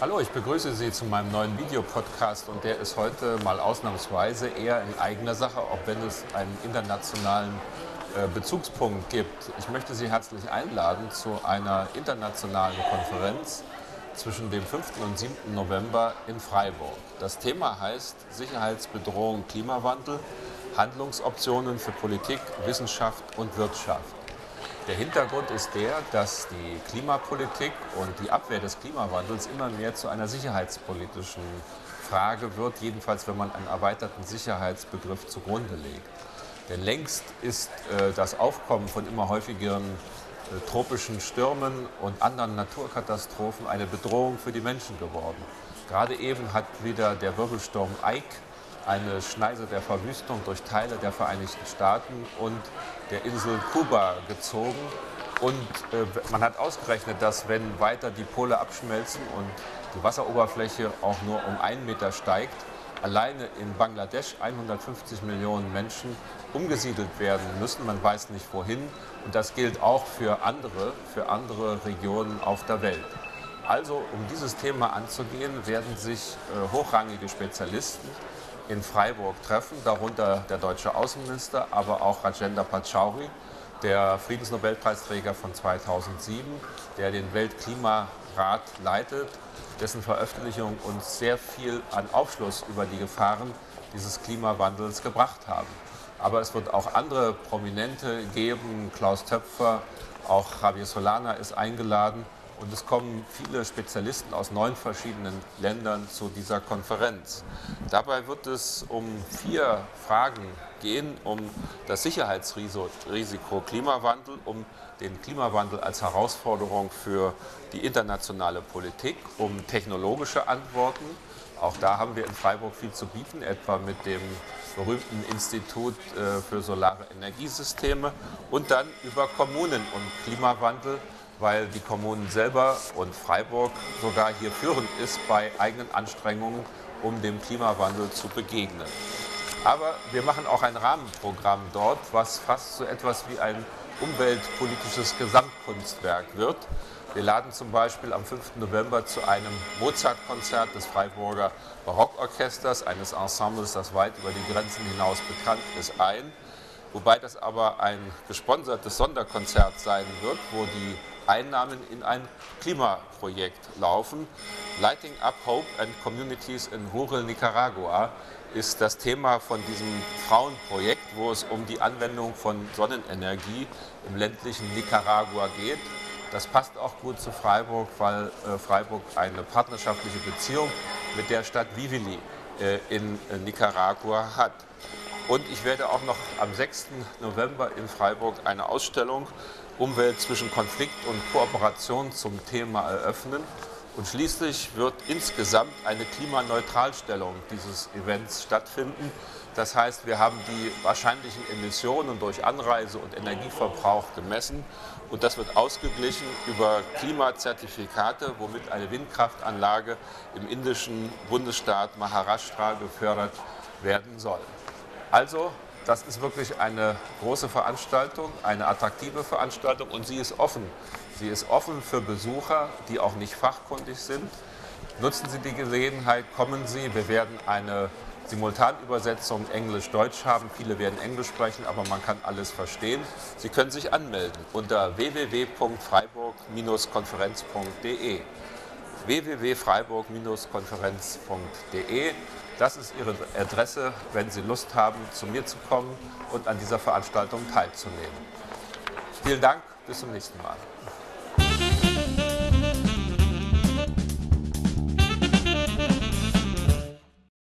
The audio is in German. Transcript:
Hallo, ich begrüße Sie zu meinem neuen Videopodcast und der ist heute mal ausnahmsweise eher in eigener Sache, auch wenn es einen internationalen äh, Bezugspunkt gibt. Ich möchte Sie herzlich einladen zu einer internationalen Konferenz zwischen dem 5. und 7. November in Freiburg. Das Thema heißt Sicherheitsbedrohung Klimawandel, Handlungsoptionen für Politik, Wissenschaft und Wirtschaft. Der Hintergrund ist der, dass die Klimapolitik und die Abwehr des Klimawandels immer mehr zu einer sicherheitspolitischen Frage wird, jedenfalls wenn man einen erweiterten Sicherheitsbegriff zugrunde legt. Denn längst ist äh, das Aufkommen von immer häufigeren äh, tropischen Stürmen und anderen Naturkatastrophen eine Bedrohung für die Menschen geworden. Gerade eben hat wieder der Wirbelsturm Ike eine Schneise der Verwüstung durch Teile der Vereinigten Staaten und der Insel Kuba gezogen. Und äh, man hat ausgerechnet, dass wenn weiter die Pole abschmelzen und die Wasseroberfläche auch nur um einen Meter steigt, alleine in Bangladesch 150 Millionen Menschen umgesiedelt werden müssen. Man weiß nicht wohin. Und das gilt auch für andere, für andere Regionen auf der Welt. Also, um dieses Thema anzugehen, werden sich äh, hochrangige Spezialisten in Freiburg treffen, darunter der deutsche Außenminister, aber auch Rajendra Pachauri, der Friedensnobelpreisträger von 2007, der den Weltklimarat leitet, dessen Veröffentlichung uns sehr viel an Aufschluss über die Gefahren dieses Klimawandels gebracht haben. Aber es wird auch andere Prominente geben, Klaus Töpfer, auch Javier Solana ist eingeladen. Und es kommen viele Spezialisten aus neun verschiedenen Ländern zu dieser Konferenz. Dabei wird es um vier Fragen gehen, um das Sicherheitsrisiko Klimawandel, um den Klimawandel als Herausforderung für die internationale Politik, um technologische Antworten. Auch da haben wir in Freiburg viel zu bieten, etwa mit dem berühmten Institut äh, für solare Energiesysteme und dann über Kommunen und Klimawandel weil die Kommunen selber und Freiburg sogar hier führend ist bei eigenen Anstrengungen, um dem Klimawandel zu begegnen. Aber wir machen auch ein Rahmenprogramm dort, was fast so etwas wie ein umweltpolitisches Gesamtkunstwerk wird. Wir laden zum Beispiel am 5. November zu einem Mozart-Konzert des Freiburger Barockorchesters, eines Ensembles, das weit über die Grenzen hinaus bekannt ist, ein. Wobei das aber ein gesponsertes Sonderkonzert sein wird, wo die Einnahmen in ein Klimaprojekt laufen. Lighting Up Hope and Communities in Rural Nicaragua ist das Thema von diesem Frauenprojekt, wo es um die Anwendung von Sonnenenergie im ländlichen Nicaragua geht. Das passt auch gut zu Freiburg, weil äh, Freiburg eine partnerschaftliche Beziehung mit der Stadt Vivili äh, in äh, Nicaragua hat. Und ich werde auch noch am 6. November in Freiburg eine Ausstellung Umwelt zwischen Konflikt und Kooperation zum Thema eröffnen. Und schließlich wird insgesamt eine Klimaneutralstellung dieses Events stattfinden. Das heißt, wir haben die wahrscheinlichen Emissionen durch Anreise und Energieverbrauch gemessen und das wird ausgeglichen über Klimazertifikate, womit eine Windkraftanlage im indischen Bundesstaat Maharashtra gefördert werden soll. Also, das ist wirklich eine große Veranstaltung, eine attraktive Veranstaltung und sie ist offen. Sie ist offen für Besucher, die auch nicht fachkundig sind. Nutzen Sie die Gelegenheit, kommen Sie. Wir werden eine Simultanübersetzung Englisch-Deutsch haben. Viele werden Englisch sprechen, aber man kann alles verstehen. Sie können sich anmelden unter www.freiburg-konferenz.de www.freiburg-konferenz.de das ist Ihre Adresse, wenn Sie Lust haben, zu mir zu kommen und an dieser Veranstaltung teilzunehmen. Vielen Dank, bis zum nächsten Mal.